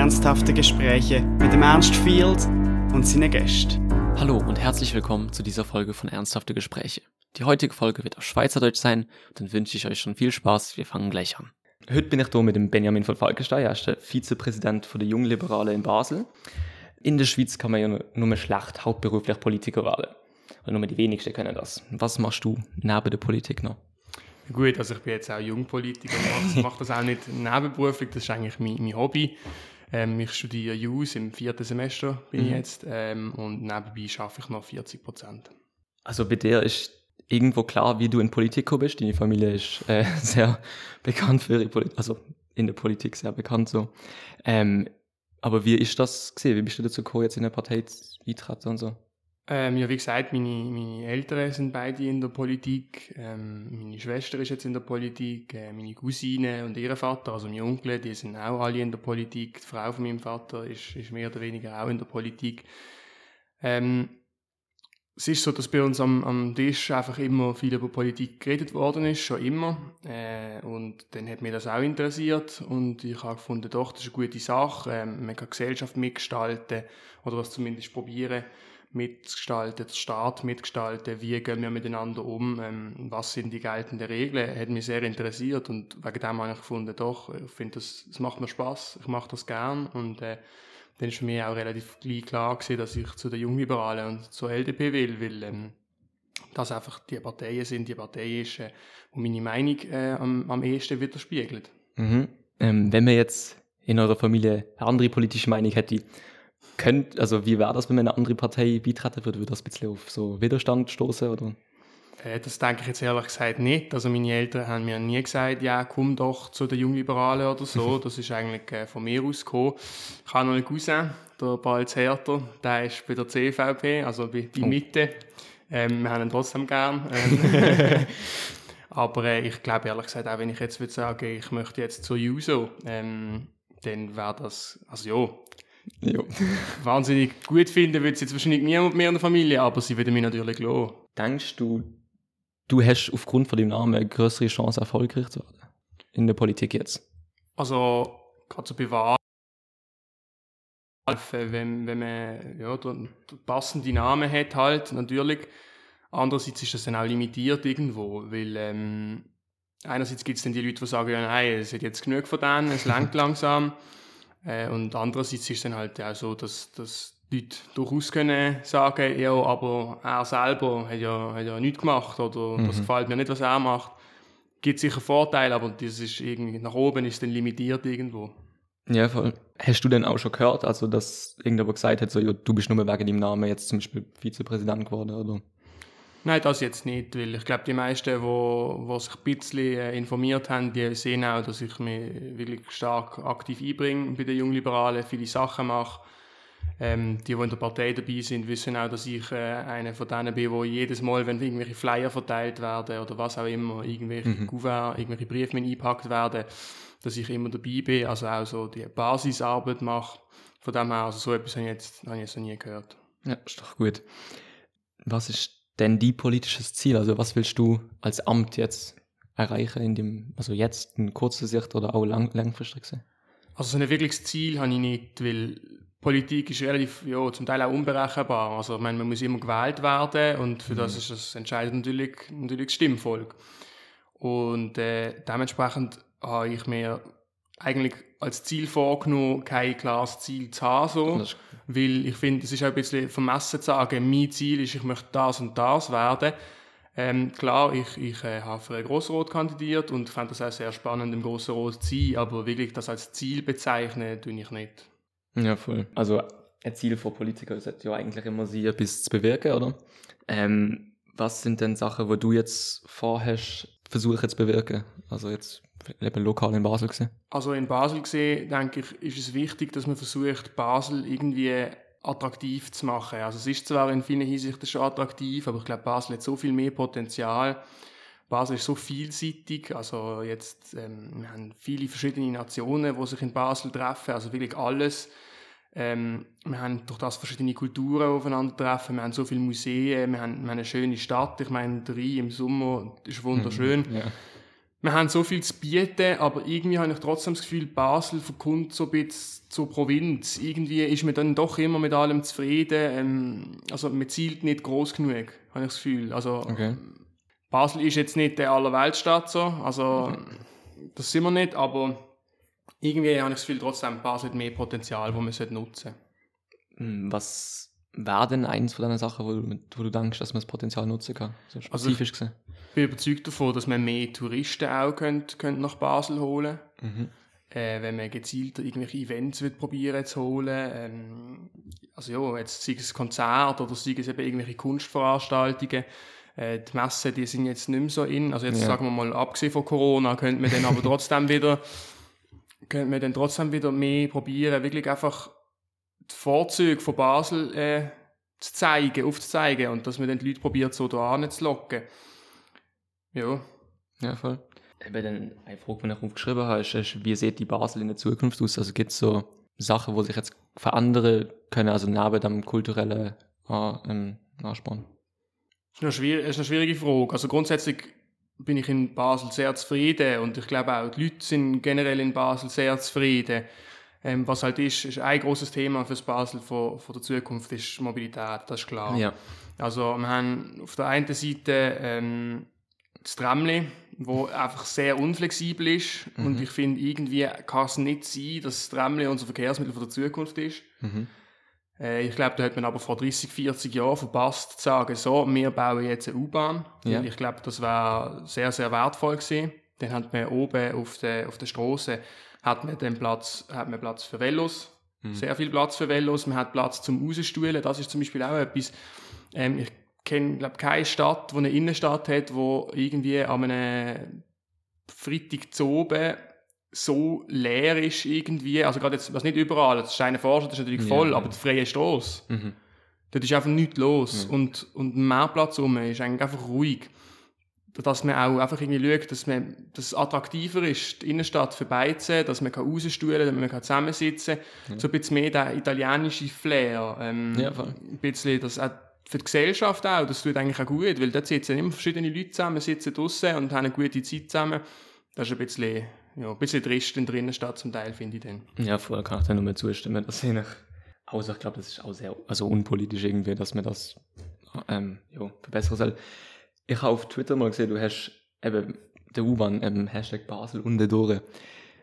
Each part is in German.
ernsthafte Gespräche mit dem Ernst Field und seinen Gästen. Hallo und herzlich willkommen zu dieser Folge von Ernsthafte Gespräche. Die heutige Folge wird auf Schweizerdeutsch sein dann wünsche ich euch schon viel Spaß. Wir fangen gleich an. Heute bin ich hier mit dem Benjamin von Falkenstein, er ist der Vizepräsident der Jungliberalen in Basel. In der Schweiz kann man ja nur schlecht hauptberuflich Politiker werden. Und nur die wenigsten können das. Was machst du neben der Politik noch? Gut, also ich bin jetzt auch Jungpolitiker, ich mache das auch nicht nebenberuflich, das ist eigentlich mein, mein Hobby. Ähm, ich studiere JUS im vierten Semester bin mhm. ich jetzt ähm, und nebenbei schaffe ich noch 40 Prozent. Also bei dir ist irgendwo klar, wie du in Politik bist. Deine Familie ist äh, sehr bekannt für ihre Politik, also in der Politik sehr bekannt so. Ähm, aber wie ist das gesehen? Wie bist du dazu gekommen, jetzt in eine Partei beitreten und so? Ähm, ja, wie gesagt, meine, meine Eltern sind beide in der Politik. Ähm, meine Schwester ist jetzt in der Politik. Äh, meine Cousine und ihr Vater, also mein Onkel, die sind auch alle in der Politik. Die Frau von meinem Vater ist, ist mehr oder weniger auch in der Politik. Ähm, es ist so, dass bei uns am, am Tisch einfach immer viel über Politik geredet worden ist, schon immer. Äh, und dann hat mich das auch interessiert. Und ich habe gefunden, doch, das ist eine gute Sache. Ähm, man kann Gesellschaft mitgestalten oder was zumindest probieren mitgestalten, der Staat mitgestalten, wie gehen wir miteinander um, ähm, was sind die geltenden Regeln, hat mich sehr interessiert. Und wegen dem habe ich gefunden, doch, ich finde, das, das macht mir Spaß, ich mache das gern. Und äh, dann ist mich auch relativ klar gewesen, dass ich zu den Jungliberalen und zur LDP will, weil ähm, das einfach die Parteien sind, die Partei ist, äh, wo meine Meinung äh, am, am ehesten widerspiegelt. Mhm. Ähm, wenn man jetzt in eurer Familie eine andere politische Meinung hätte, könnt, also wie wäre das, wenn man eine andere Partei beitreten würde? Würde das ein bisschen auf so Widerstand stoßen oder? Äh, das denke ich jetzt ehrlich gesagt nicht. Also meine Eltern haben mir nie gesagt, ja, komm doch zu den Jungliberalen oder so. Das ist eigentlich äh, von mir aus gekommen. Ich habe noch einen Cousin, der Balz Herter, der ist bei der CVP, also bei, bei oh. Mitte. Ähm, wir haben ihn trotzdem gern. Ähm, aber äh, ich glaube ehrlich gesagt, auch wenn ich jetzt würde sagen, ich möchte jetzt zur JUSO, ähm, dann wäre das, also ja, ja. wahnsinnig gut finden würde es jetzt wahrscheinlich niemand mehr in der Familie, aber sie würden mich natürlich lassen. Denkst du, du hast aufgrund von deinem Namen eine größere Chance, erfolgreich zu werden. In der Politik jetzt. Also, gerade so bei Wahlen, wenn, wenn man ja, den, den passenden Namen hat, halt, natürlich. Andererseits ist das dann auch limitiert irgendwo, weil ähm, einerseits gibt es dann die Leute, die sagen, ja, nein, es hat jetzt genug von denen, es langt langsam. Äh, und andererseits ist es dann halt auch so, dass, dass Leute durchaus können sagen, ja, aber er selber hat ja, hat ja nichts gemacht oder mhm. das gefällt mir nicht, was er macht. Gibt sicher Vorteile, aber das ist irgendwie, nach oben ist dann limitiert irgendwo. Ja, voll. Hast du denn auch schon gehört, also dass irgendjemand gesagt hat, so, ja, du bist nur wegen deinem Namen jetzt zum Beispiel Vizepräsident geworden, oder? Nein, das jetzt nicht, weil ich glaube, die meisten, die wo, wo sich ein bisschen äh, informiert haben, die sehen auch, dass ich mich wirklich stark aktiv einbringe bei den Jungliberalen, viele Sachen mache ähm, die, die in der Partei dabei sind, wissen auch, dass ich äh, einer von denen bin, wo jedes Mal, wenn irgendwelche Flyer verteilt werden oder was auch immer, irgendwelche mhm. Kuvert, irgendwelche Briefe eingepackt werden, dass ich immer dabei bin, also auch so die Basisarbeit mache. Von dem her, also so etwas habe ich jetzt, habe ich jetzt noch nie gehört. Ja, ist doch gut. Was ist denn die politisches Ziel? Also was willst du als Amt jetzt erreichen, in dem, also jetzt in kurzer Sicht oder auch lang, langfristig? Also so ein wirkliches Ziel habe ich nicht, weil Politik ist relativ, ja, zum Teil auch unberechenbar. Also, ich meine, man muss immer gewählt werden und für mhm. das ist das entscheidend natürlich, natürlich das Stimmvolk. Und äh, dementsprechend habe ich mir eigentlich als Ziel vorgenommen, kein klares Ziel zu haben. So, weil ich finde, es ist auch ein bisschen vermessen zu sagen, mein Ziel ist, ich möchte das und das werden. Ähm, klar, ich, ich äh, habe für einen Grossrot kandidiert und fand das auch sehr spannend, im Grossrot zu sein, aber wirklich das als Ziel bezeichnen, tue ich nicht. Ja, voll. Also ein Ziel von Politikern ist ja eigentlich immer sie etwas zu bewirken, oder? Ähm, was sind denn Sachen, wo du jetzt vorhast, versuchen zu bewirken? Also jetzt eben lokal in Basel gesehen. Also in Basel gesehen, denke ich, ist es wichtig, dass man versucht, Basel irgendwie attraktiv zu machen. Also es ist zwar in vielen Hinsichten schon attraktiv, aber ich glaube, Basel hat so viel mehr Potenzial. Basel ist so vielseitig, also jetzt, ähm, wir haben viele verschiedene Nationen, die sich in Basel treffen, also wirklich alles. Ähm, wir haben durch das verschiedene Kulturen aufeinandertreffen, wir haben so viele Museen, wir haben, wir haben eine schöne Stadt, ich meine, Rhein im Sommer ist wunderschön. Mhm, ja. wir haben so viel zu bieten, aber irgendwie habe ich trotzdem das Gefühl, Basel verkommt so ein bisschen zur Provinz. Irgendwie ist man dann doch immer mit allem zufrieden. Ähm, also man zielt nicht groß genug, habe ich das Gefühl. Also Okay. Basel ist jetzt nicht der Allerweltstadt so, also das sind wir nicht, aber irgendwie habe ich das Gefühl, trotzdem Basel hat mehr Potenzial, das man sollte nutzen Hm, Was wäre denn eins von deinen Sachen, wo du, wo du denkst, dass man das Potenzial nutzen kann? So Also spezifisch gesehen. Ich bin überzeugt davon, dass man mehr Touristen auch könnt, könnt nach Basel holen Mhm. äh, wenn man gezielt irgendwelche Events wird probieren zu holen. Ähm, also ja, jetzt sei es Konzert oder sei es eben irgendwelche Kunstveranstaltungen. Äh, die Messen, die sind jetzt nicht mehr so in. Also jetzt Ja. sagen wir mal, abgesehen von Corona, könnte man dann aber trotzdem wieder, könnte man dann trotzdem wieder mehr probieren, wirklich einfach die Vorzüge von Basel äh, zu zeigen, aufzuzeigen und dass man dann die Leute probiert, so da anzulocken. Ja. Ja, voll. Eben dann eine Frage, die ich aufgeschrieben habe, ist, ist, wie sieht die Basel in der Zukunft aus? Also gibt es so Sachen, die sich jetzt verändern können, also neben dem kulturellen äh, ähm, Ansporn? Das ist eine, schwierig, ist eine schwierige Frage. Also grundsätzlich bin ich in Basel sehr zufrieden und ich glaube auch, die Leute sind generell in Basel sehr zufrieden. Ähm, was halt ist, ist ein großes Thema für das Basel von, von der Zukunft, ist Mobilität, das ist klar. Ja. Also wir haben auf der einen Seite ähm, das Tramli, wo einfach sehr unflexibel ist und ich finde, irgendwie kann es nicht sein, dass das Tramli unser Verkehrsmittel von der Zukunft ist. Mhm. Äh, ich glaube, da hat man aber vor 30, 40 Jahren verpasst zu sagen, so, wir bauen jetzt eine U-Bahn. Ja. Ich glaube, das wäre sehr, sehr wertvoll gewesen. Dann hat man oben auf der, auf der Straße hat man den Platz, hat man Platz für Velos. Sehr viel Platz für Velos. Man hat Platz zum Rausstuhlen. Das ist zum Beispiel auch etwas, ähm, ich kenne, glaube keine Stadt, die eine Innenstadt hat, wo irgendwie an einem Freitag zu oben so leer ist irgendwie, also gerade jetzt, was nicht überall, das ist eine Vorstadt, das ist natürlich voll, ja. aber die freie Straße, Mhm. dort ist einfach nichts los und, und ein Mehrplatz rum ist eigentlich einfach ruhig. Dass man auch einfach irgendwie schaut, dass, man, dass es attraktiver ist, die Innenstadt für beide, dass man rausstuhlen kann, dass man zusammensitzen kann. So ein bisschen mehr der italienische Flair. Ähm, Ja, voll. ein bisschen das auch für die Gesellschaft auch, das tut eigentlich auch gut, weil dort sitzen immer verschiedene Leute zusammen, sitzen draußen und haben eine gute Zeit zusammen. Das ist ein bisschen, ja, ein bisschen trist in der Innenstadt zum Teil, finde ich dann. Ja, vorher kann ich da nur mehr zustimmen. Das sehe ich. Außer ich glaube, das ist auch sehr also unpolitisch irgendwie, dass man das ähm, ja, verbessern soll. Ich habe auf Twitter mal gesehen, du hast eben der U-Bahn ähm, Hashtag Basel und durch.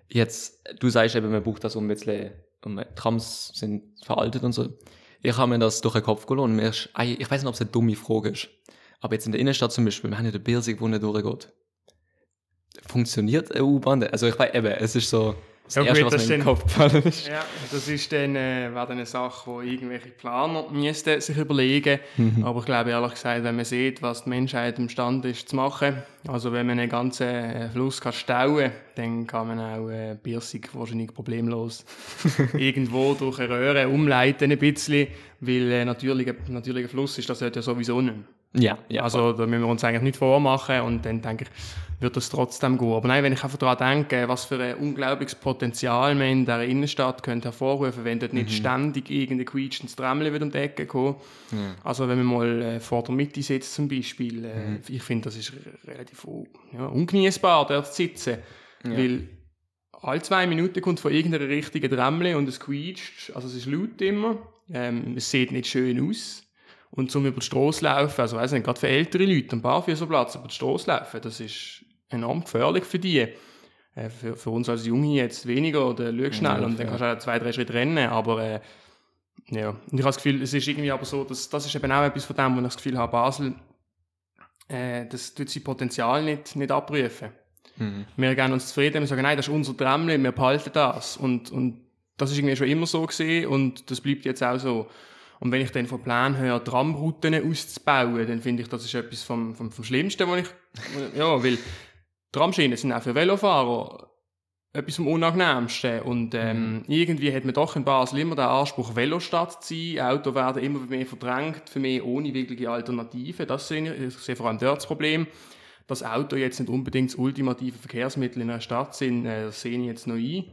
Jetzt, du sagst eben, man braucht das um ein bisschen, um, Trams sind veraltet und so. Ich habe mir das durch den Kopf gelohnt. Ich weiß nicht, ob es eine dumme Frage ist. Aber jetzt in der Innenstadt zum Beispiel, wir haben ja den Birsig, wo nicht durchgeht. Funktioniert eine U-Bahn? Also ich weiß eben, es ist so das Ja, Erste, gut, was das mir in den Kopf gefallen ist. Ja, das ist dann, äh, wäre dann eine Sache, wo irgendwelche Planer müssten sich überlegen. Aber ich glaube ehrlich gesagt, wenn man sieht, was die Menschheit imstande ist zu machen, also wenn man einen ganzen äh, Fluss kann stauen, dann kann man auch äh, Biersig wahrscheinlich problemlos irgendwo durch eine Röhre umleiten ein bisschen, weil äh, natürlicher, natürlicher Fluss ist das ja sowieso nicht. Ja, ja. Also da müssen wir uns eigentlich nicht vormachen und dann denke ich, wird das trotzdem gehen. Aber nein, wenn ich einfach daran denke, was für ein unglaubliches Potenzial man in dieser Innenstadt könnte hervorrufen, wenn dort nicht ständig irgendein quietschendes Tramli um die Ecke kommt. Also wenn man mal äh, vor der Mitte sitzt zum Beispiel, äh, ich finde, das ist re- relativ ja, ungenießbar, dort zu sitzen. Weil alle zwei Minuten kommt von irgendeiner richtigen Tramli und es quietscht, also es ist laut immer, ähm, es sieht nicht schön aus. Und zum über die Straße laufen, also weiss nicht, gerade für ältere Leute, am Barfüßerplatz über die Straße laufen, das ist enorm gefährlich für die. Äh, für, für uns als Junge jetzt weniger, oder schau schnell Ja, und dann kannst du auch zwei, drei Schritte rennen, aber äh, ja. Und ich habe das Gefühl, es ist irgendwie aber so, dass, das ist eben auch etwas von dem, wo ich das Gefühl habe, Basel, äh, das tut sein Potenzial nicht, nicht abrufen. Mhm. Wir gehen uns zufrieden, wir sagen, nein, das ist unser Tramli, wir behalten das. Und, und das ist irgendwie schon immer so gesehen und das bleibt jetzt auch so. Und wenn ich dann von Plan höre, Tramrouten auszubauen, dann finde ich, das ist etwas vom, vom, vom Schlimmsten, was ich, ja, weil Tramschienen sind auch für Velofahrer etwas vom Unangenehmsten. Und ähm, irgendwie hat man doch in Basel immer den Anspruch, Velostadt zu sein. Autos werden immer mehr verdrängt, für mich ohne wirkliche Alternative. Das sehe ich, ich sehe vor allem dort das Problem. Dass Autos jetzt nicht unbedingt das ultimative Verkehrsmittel in einer Stadt sind, äh, das sehe ich jetzt noch ein.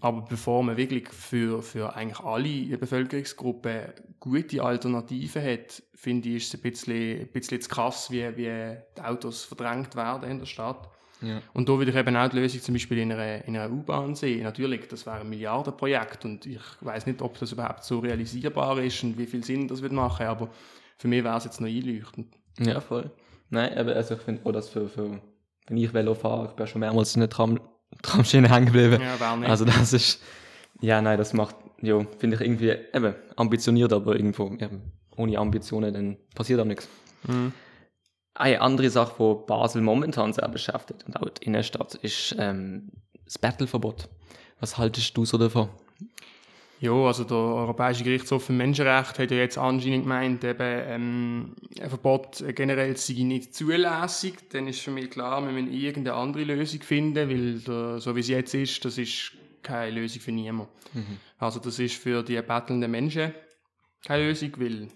Aber bevor man wirklich für, für eigentlich alle Bevölkerungsgruppen gute Alternativen hat, finde ich, ist es ein bisschen, ein bisschen zu krass, wie, wie die Autos verdrängt werden in der Stadt. Ja. Und da würde ich eben auch die Lösung zum Beispiel in einer, in einer U-Bahn sehen. Natürlich, das wäre ein Milliardenprojekt und ich weiß nicht, ob das überhaupt so realisierbar ist und wie viel Sinn das wird machen, aber für mich wäre es jetzt noch einleuchtend. Ja, voll. Nein, aber also ich finde auch, dass für, für, wenn ich Velo fahre, ich bin schon mehrmals in der Tram, Tramschiene hängen geblieben. Ja, war nicht. Also das ist, ja, nein, das macht, ja, finde ich irgendwie eben ambitioniert, aber irgendwo eben, ohne Ambitionen, dann passiert auch nichts. Mhm. Eine andere Sache, die Basel momentan sehr beschäftigt und auch die Innenstadt, ist ähm, das Battleverbot. Was haltest du so davon? Ja, also der Europäische Gerichtshof für Menschenrechte hat ja jetzt anscheinend gemeint, eben, ähm, ein Verbot generell sei nicht zulässig. Dann ist für mich klar, wir müssen irgendeine andere Lösung finden, weil der, so wie es jetzt ist, das ist keine Lösung für niemanden. Mhm. Also das ist für die bettelnden Menschen keine Lösung, weil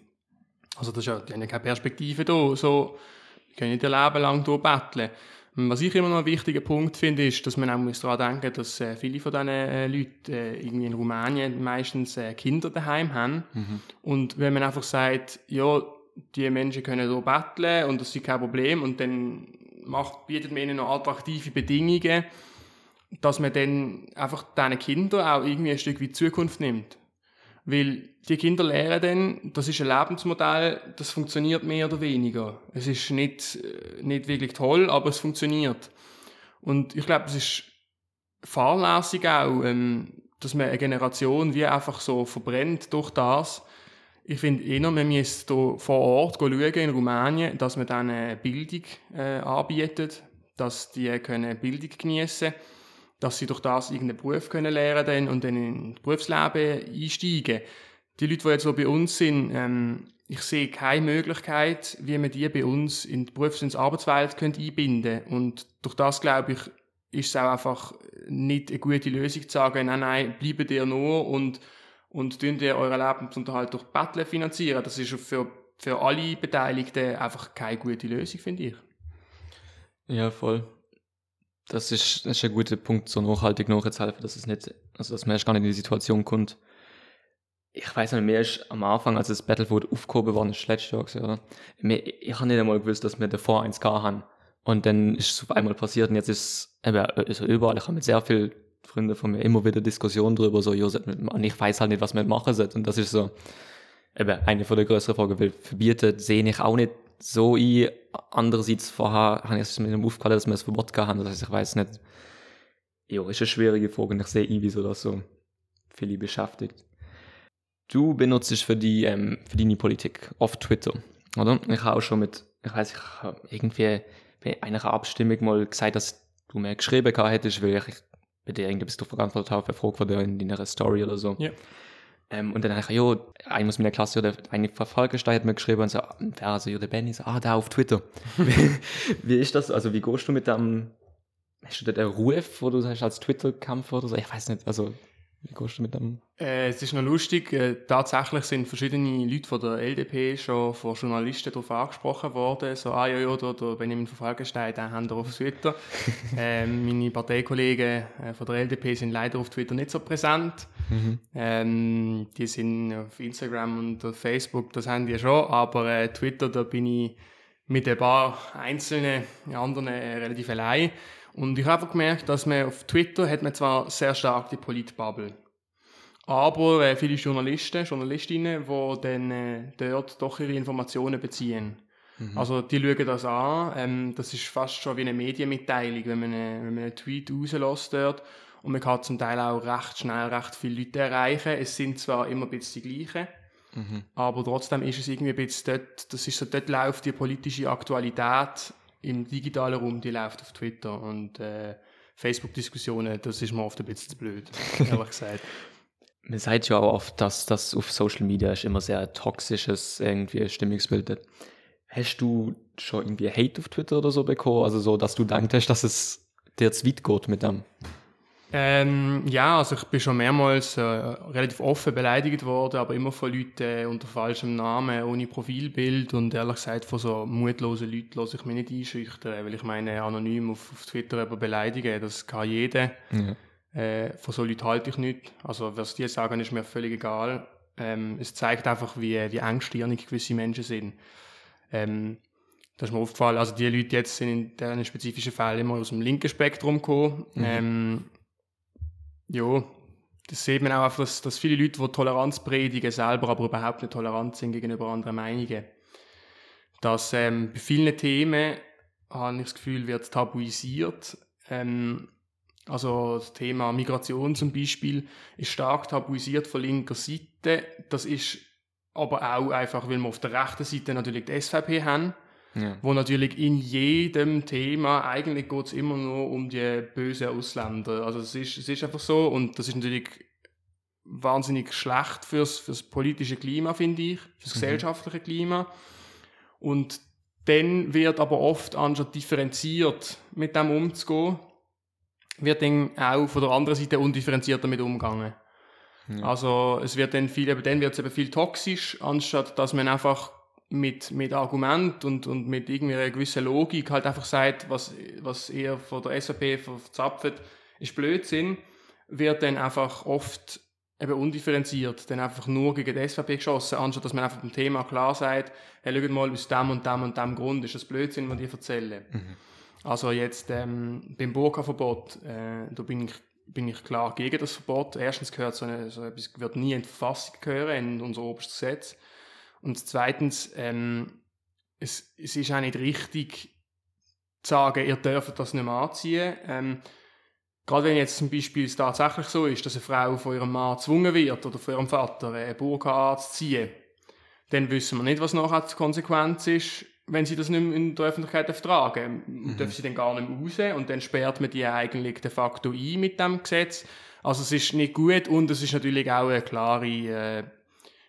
also das ist ja, die haben keine Perspektive da. So, können nicht ihr Leben lang hier betteln. Was ich immer noch einen wichtigen Punkt finde, ist, dass man auch daran denken muss, dass äh, viele von diesen äh, Leuten äh, irgendwie in Rumänien meistens äh, Kinder daheim haben. Mhm. Und wenn man einfach sagt, ja, die Menschen können hier betteln und das ist kein Problem und dann macht, bietet man ihnen noch attraktive Bedingungen, dass man dann einfach diesen Kindern auch irgendwie ein Stück weit Zukunft nimmt. Weil die Kinder lernen dann, das ist ein Lebensmodell, das funktioniert mehr oder weniger. Es ist nicht, äh, nicht wirklich toll, aber es funktioniert. Und ich glaube, es ist fahrlässig auch, ähm, dass man eine Generation wie einfach so verbrennt durch das. Ich finde eher, man müsste hier vor Ort schauen, in Rumänien, dass man dann Bildung äh, anbietet, dass die können Bildung geniessen können dass sie durch das irgendeinen Beruf können lernen können und dann in das Berufsleben einsteigen. Die Leute, die jetzt so bei uns sind, ähm, ich sehe keine Möglichkeit, wie man die bei uns in die Berufs- und Arbeitswelt könnte einbinden Und durch das, glaube ich, ist es auch einfach nicht eine gute Lösung zu sagen, nein, nein, bleibt ihr nur und, und tun ihr euren Lebensunterhalt durch Betteln finanzieren. Das ist für, für alle Beteiligten einfach keine gute Lösung, finde ich. Ja, voll. Das ist, das ist ein guter Punkt, so nachhaltig nachzuhelfen, dass es nicht, also dass man erst gar nicht in die Situation kommt. Ich weiß nicht, mehr ist am Anfang, als das Battlefield aufgehoben worden ist, letztes Jahr, oder? Ich habe nicht einmal gewusst, dass wir davor eins gar haben. Und dann ist es auf einmal passiert und jetzt ist es also überall, ich habe mit sehr vielen Freunden von mir immer wieder Diskussionen darüber, so, Josef, und ich weiß halt nicht, was wir machen sollen. Und das ist so, eben eine von der größeren Fragen, weil verbieten sehe ich auch nicht so ein. Andererseits vorher habe ich es mit dem aufgefallen, dass wir es Verbot haben. Das heißt, ich weiß nicht. Ja, ist eine schwierige Frage und ich sehe ein, wieso das so viele beschäftigt. Du benutzt es für, die, ähm, für deine Politik auf Twitter, oder? Ich habe auch schon mit, ich weiß, ich habe irgendwie bei einer Abstimmung mal gesagt, dass du mir geschrieben hättest, weil ich bei dir irgendwie bist du verantwortlich auf eine Frage von dir in deiner Story oder so. Ja. Ähm, und dann habe ich, ja, einer aus meiner Klasse oder eine Verfolgersteuer hat mir geschrieben und so, wer also, ja, der Benny, so, ah, da auf Twitter. wie, wie ist das? Also, wie gehst du mit dem, hast du da den Ruf, wo du sagst, als Twitter-Kampf oder so? Ich weiß nicht, also, wie gehst du mit dem? Äh, es ist noch lustig, äh, tatsächlich sind verschiedene Leute von der LDP schon von Journalisten darauf angesprochen worden, so, ah ja, ja, der, der Benjamin von Falkenstein, den haben wir auf Twitter. ähm, meine Parteikollegen äh, von der LDP sind leider auf Twitter nicht so präsent. Mhm. Ähm, die sind auf Instagram und auf Facebook, das haben die schon, aber äh, Twitter, da bin ich mit ein paar einzelnen anderen äh, relativ allein. Und ich habe einfach gemerkt, dass man auf Twitter hat man zwar sehr stark die Politbubble, aber äh, viele Journalisten, Journalistinnen, die dann äh, dort doch ihre Informationen beziehen. Mhm. Also die schauen das an. Ähm, das ist fast schon wie eine Medienmitteilung, wenn man, eine, wenn man einen Tweet rauslässt dort. Und man kann zum Teil auch recht schnell recht viele Leute erreichen. Es sind zwar immer ein bisschen die gleichen, mhm. aber trotzdem ist es irgendwie ein bisschen dort, das ist so, dort läuft die politische Aktualität im digitalen Raum, die läuft auf Twitter und äh, Facebook-Diskussionen, das ist mir oft ein bisschen zu blöd, ehrlich gesagt. Man sagt ja auch oft, dass das auf Social Media ist immer sehr toxisches irgendwie Stimmungsbild. Hast du schon irgendwie Hate auf Twitter oder so bekommen? Also so, dass du denkst, dass es dir zu weit geht mit dem? Ähm, ja, also ich bin schon mehrmals äh, relativ offen beleidigt worden, aber immer von Leuten äh, unter falschem Namen, ohne Profilbild und ehrlich gesagt von so mutlosen Leuten lasse ich mich nicht einschüchtern, weil ich meine, anonym auf, auf Twitter über beleidigen, das kann jeder. Ja. Äh, von so Leuten halte ich nicht. Also was die sagen, ist mir völlig egal. Ähm, es zeigt einfach, wie, wie engstirnig gewisse Menschen sind. Ähm, Das ist mir aufgefallen. Also die Leute jetzt sind in diesen spezifischen Fällen immer aus dem linken Spektrum gekommen. Mhm. Ähm, ja, das sieht man auch einfach, dass, dass viele Leute, die Toleranz predigen, selber aber überhaupt nicht tolerant sind gegenüber anderen Meinungen. Dass ähm, bei vielen Themen, habe ich das Gefühl, wird tabuisiert. Ähm, also das Thema Migration zum Beispiel ist stark tabuisiert von linker Seite. Das ist aber auch einfach, weil wir auf der rechten Seite natürlich die SVP haben, ja. wo natürlich in jedem Thema eigentlich geht es immer nur um die bösen Ausländer. Also es ist, es ist einfach so und das ist natürlich wahnsinnig schlecht fürs, fürs politische Klima, finde ich, fürs mhm. gesellschaftliche Klima. Und dann wird aber oft anstatt differenziert mit dem umzugehen, wird dann auch von der anderen Seite undifferenziert damit umgegangen. Ja. Also es wird dann viel, eben dann wird es eben viel toxisch, anstatt dass man einfach mit, mit Argument und, und mit irgendwie einer gewissen Logik halt einfach sagt, was, was eher von der SAP verzapft, ist Blödsinn, wird dann einfach oft eben undifferenziert, dann einfach nur gegen die SVP geschossen, anstatt dass man einfach beim Thema klar sagt, hey, schau mal, aus dem und dem und dem Grund ist das Blödsinn, was ich erzähle. Mhm. Also jetzt ähm, beim Burka-Verbot, äh, da bin ich, bin ich klar gegen das Verbot. Erstens gehört so, eine, so etwas wird nie in die Verfassung gehören, in unser oberstes Gesetz. Und zweitens, ähm, es, es ist auch nicht richtig zu sagen, ihr dürft das nicht mehr anziehen. Ähm, Gerade wenn jetzt zum Beispiel es tatsächlich so ist, dass eine Frau von ihrem Mann gezwungen wird oder von ihrem Vater eine Burka anzuziehen, dann wissen wir nicht, was nachher die Konsequenz ist, wenn sie das nicht mehr in der Öffentlichkeit ertragen. Mhm. Dürfen sie dann gar nicht mehr raus und dann sperrt man die eigentlich de facto ein mit dem Gesetz. Also es ist nicht gut und es ist natürlich auch eine klare äh,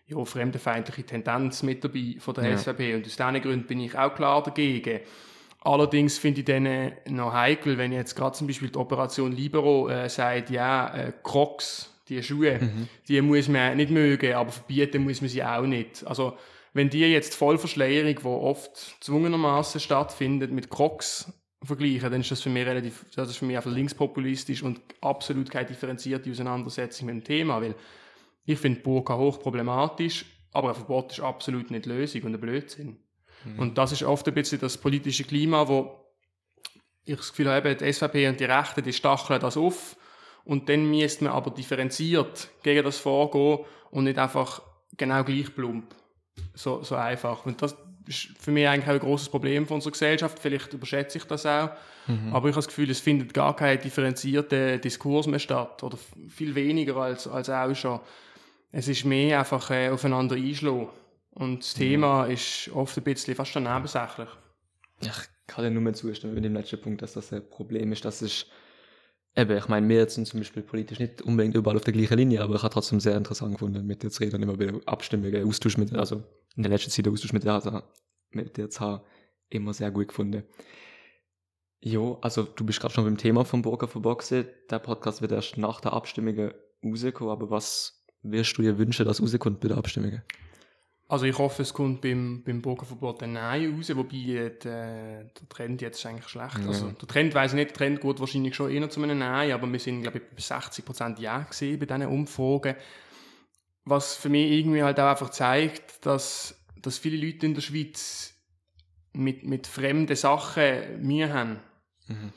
ja, fremdenfeindliche Tendenz mit dabei von der ja. SVP und aus diesen Gründen bin ich auch klar dagegen. Allerdings finde ich dann noch heikel, wenn jetzt gerade zum Beispiel die Operation Libero äh, sagt, ja, äh, Crocs, die Schuhe, mhm. die muss man nicht mögen, aber verbieten muss man sie auch nicht. Also, wenn die jetzt Vollverschleierung, die oft zwungenermaßen stattfindet, mit Crocs vergleichen, dann ist das für mich relativ, das ist für mich einfach linkspopulistisch und absolut keine differenzierte Auseinandersetzung mit dem Thema, weil ich finde Burka hochproblematisch, aber ein Verbot ist absolut nicht Lösung und ein Blödsinn. Mhm. Und das ist oft ein bisschen das politische Klima, wo ich das Gefühl habe, die SVP und die Rechten, die stacheln das auf und dann müsste man aber differenziert gegen das vorgehen und nicht einfach genau gleich plump. So, so einfach. Und das ist für mich eigentlich auch ein großes Problem von unserer Gesellschaft. Vielleicht überschätze ich das auch. Mhm. Aber ich habe das Gefühl, es findet gar kein differenzierter Diskurs mehr statt. Oder viel weniger als, als auch schon. Es ist mehr einfach äh, aufeinander einschlagen. Und das Thema mhm. ist oft ein bisschen fast schon nebensächlich. Ich kann ja nur mehr zustimmen mit dem letzten Punkt, dass das ein Problem ist. Das ist eben, ich meine, wir sind zum Beispiel politisch nicht unbedingt überall auf der gleichen Linie, aber ich habe trotzdem sehr interessant gefunden, mit dir zu reden und immer wieder Abstimmungen, Austausch mit, also in der letzten Zeit der Austausch mit dir, also mit dir zu haben, immer sehr gut gefunden. Jo, also du bist gerade schon beim Thema vom Burger für Boxen. Der Podcast wird erst nach der Abstimmung rauskommen, aber was wirst du dir wünschen, dass rauskommt bei der Abstimmung? Also ich hoffe, es kommt beim, beim Burgerverbot ein Nein raus, wobei äh, der, der Trend jetzt ist eigentlich schlecht. Ja. Also der Trend weiß ich nicht, der Trend geht wahrscheinlich schon eher zu einem Nein, aber wir sind, glaube ich, bei 60% Ja gesehen bei diesen Umfragen. Was für mich irgendwie halt auch einfach zeigt, dass, dass viele Leute in der Schweiz mit, mit fremden Sachen Mühe haben. Mhm.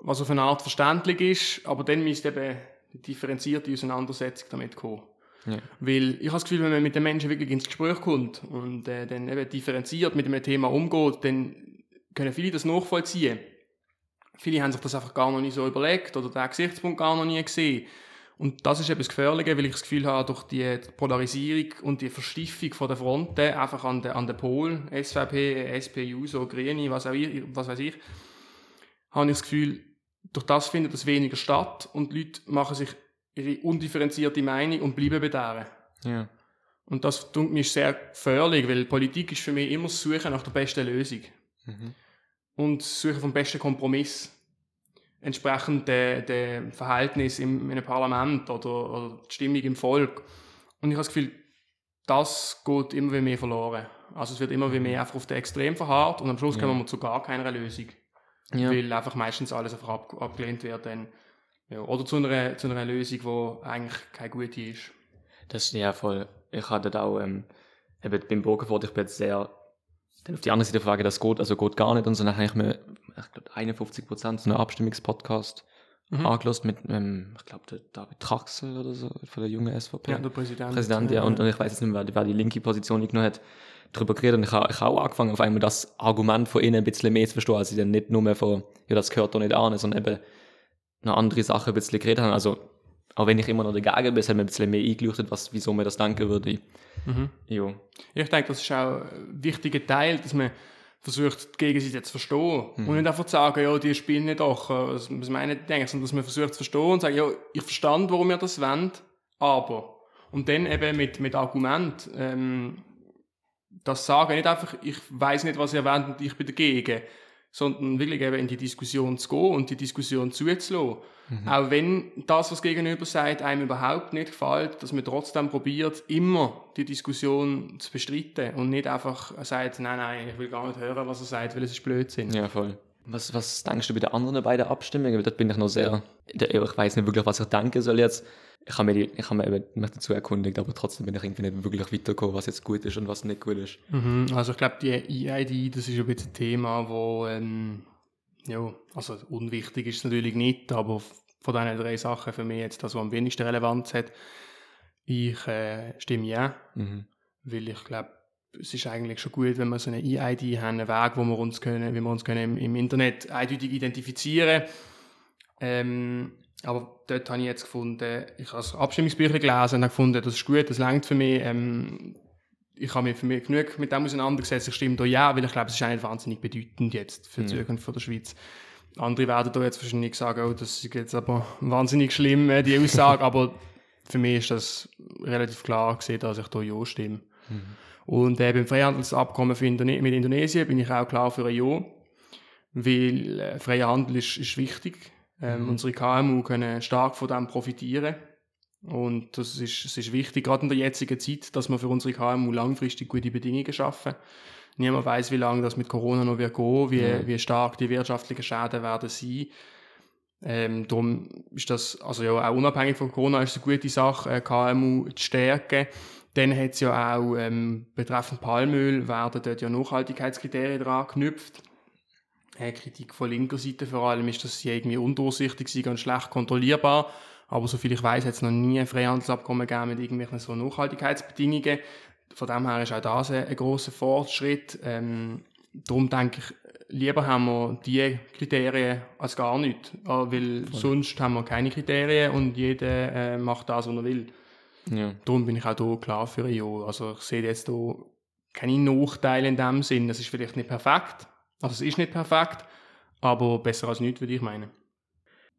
Was auf eine Art verständlich ist, aber dann müsste eben eine differenzierte Auseinandersetzung damit kommen. Ja. Weil ich habe das Gefühl, wenn man mit den Menschen wirklich ins Gespräch kommt und äh, dann eben differenziert mit dem Thema umgeht, dann können viele das nachvollziehen. Viele haben sich das einfach gar noch nicht so überlegt oder den Gesichtspunkt gar noch nie gesehen. Und das ist eben das Gefährliche, weil ich das Gefühl habe, durch die Polarisierung und die Verstiefung von der Fronten, einfach an den, an den Polen, SVP, SPU, so Grüne, was auch ich, was weiß ich, habe ich das Gefühl, durch das findet es weniger statt und die Leute machen sich ihre undifferenzierte Meinung und bleiben bei der. Ja. Und das tut mir sehr gefährlich, weil Politik ist für mich immer das Suchen nach der besten Lösung. Mhm. Und das Suchen vom besten Kompromiss. Entsprechend dem de Verhältnis im, in einem Parlament oder, oder die Stimmung im Volk. Und ich habe das Gefühl, das geht immer mehr verloren. Also es wird immer mehr mhm. einfach auf den Extrem verharrt und am Schluss ja. kommen wir zu gar keiner Lösung. Ja. Weil einfach meistens alles einfach ab, abgelehnt wird. Dann ja, oder zu einer, zu einer Lösung, die eigentlich keine gute ist. Das ist ja voll. Ich hatte auch, ähm, eben beim Bogenfort, ich bin jetzt sehr Dann auf die andere Seite frage, das geht, also geht gar nicht. Und so dann habe ich mir, ich glaube, 51 Prozent so einen Abstimmungspodcast mhm. angelost mit, ähm, ich glaube, der David Traxel oder so, von der jungen SVP. Ja, der Präsident. Präsident, ja. Und, und ich weiß jetzt nicht mehr, wer, die linke Position genommen hat, darüber geredet. Und ich habe, ich habe auch angefangen, auf einmal das Argument von ihnen ein bisschen mehr zu verstehen, als sie dann nicht nur mehr von, ja, das gehört doch nicht an, sondern eben noch andere Sachen ein bisschen geredet haben. Also, auch wenn ich immer noch dagegen bin, hat mir ein bisschen mehr eingeleuchtet, was, wieso man das denken würde. Mhm. Ja. Ich denke, das ist auch ein wichtiger Teil, dass man versucht, die Gegenseite zu verstehen. Mhm. Und nicht einfach zu sagen, ja, die spielen nicht doch. Was, was meine ich, denke, sondern dass man versucht zu verstehen und zu sagen, ja, ich verstand, warum ihr das wollt, aber. Und dann eben mit, mit Argument, ähm, das sagen, nicht einfach, ich weiß nicht, was ihr wollt und ich bin dagegen, sondern wirklich eben in die Diskussion zu gehen und die Diskussion zuzulassen. Mhm. Auch wenn das, was gegenüber sagt, einem überhaupt nicht gefällt, dass man trotzdem probiert, immer die Diskussion zu bestreiten und nicht einfach sagt, nein, nein, ich will gar nicht hören, was er sagt, weil es ist Blödsinn. Ja, voll. Was, was denkst du bei den anderen beiden Abstimmungen? Weil dort bin ich noch sehr, ich weiß nicht wirklich, was ich denken soll jetzt ich habe mich, ich habe mich dazu erkundigt, aber trotzdem bin ich irgendwie nicht wirklich weitergekommen, was jetzt gut ist und was nicht gut ist. Mhm, also ich glaube, die EID, das ist ein bisschen ein Thema, wo, ähm, ja, also unwichtig ist es natürlich nicht, aber von diesen drei Sachen für mich jetzt das, was am wenigsten Relevanz hat, ich äh, stimme ja, mhm. weil ich glaube, es ist eigentlich schon gut, wenn wir so eine EID haben, einen Weg, wo wir uns können, wie wir uns können im, im Internet eindeutig identifizieren. Ähm, aber dort habe ich jetzt gefunden, ich habe das Abstimmungsbücher gelesen und habe gefunden, das ist gut, das längt für mich. Ähm, ich habe mich für mich genug mit dem auseinandergesetzt. Ich stimme da ja, weil ich glaube, es ist eigentlich wahnsinnig bedeutend jetzt für die mhm. Zukunft von der Schweiz. Andere werden da jetzt wahrscheinlich sagen, oh, das ist jetzt aber wahnsinnig schlimm, äh, die Aussage, aber für mich ist das relativ klar gesehen, dass ich da ja stimme. Mhm. Und äh, beim Freihandelsabkommen Indone mit Indonesien bin ich auch klar für ein Ja, weil äh, freier Handel ist, ist wichtig ähm, mhm. Unsere KMU können stark von dem profitieren. Und das ist, es ist wichtig, gerade in der jetzigen Zeit, dass wir für unsere KMU langfristig gute Bedingungen schaffen. Niemand weiß, wie lange das mit Corona noch wird gehen, wie, mhm. wie stark die wirtschaftlichen Schäden werden sein. Ähm, darum ist das, also ja, auch unabhängig von Corona ist es eine gute Sache, äh, KMU zu stärken. Dann hat es ja auch, ähm, betreffend Palmöl, werden dort ja Nachhaltigkeitskriterien dran geknüpft. Kritik von linker Seite vor allem ist, dass sie irgendwie undurchsichtig sind und schlecht kontrollierbar. Aber soviel ich weiß, hat es noch nie ein Freihandelsabkommen gegeben mit irgendwelchen so Nachhaltigkeitsbedingungen. Von dem her ist auch das ein, ein grosser Fortschritt. Ähm, darum denke ich, lieber haben wir diese Kriterien als gar nicht. Äh, weil Voll. sonst haben wir keine Kriterien und jeder äh, macht das, was er will. Ja. Darum bin ich auch hier klar für Ja. Also ich sehe jetzt hier keine Nachteile in dem Sinn. Es ist vielleicht nicht perfekt, also es ist nicht perfekt, aber besser als nichts, würde ich meinen.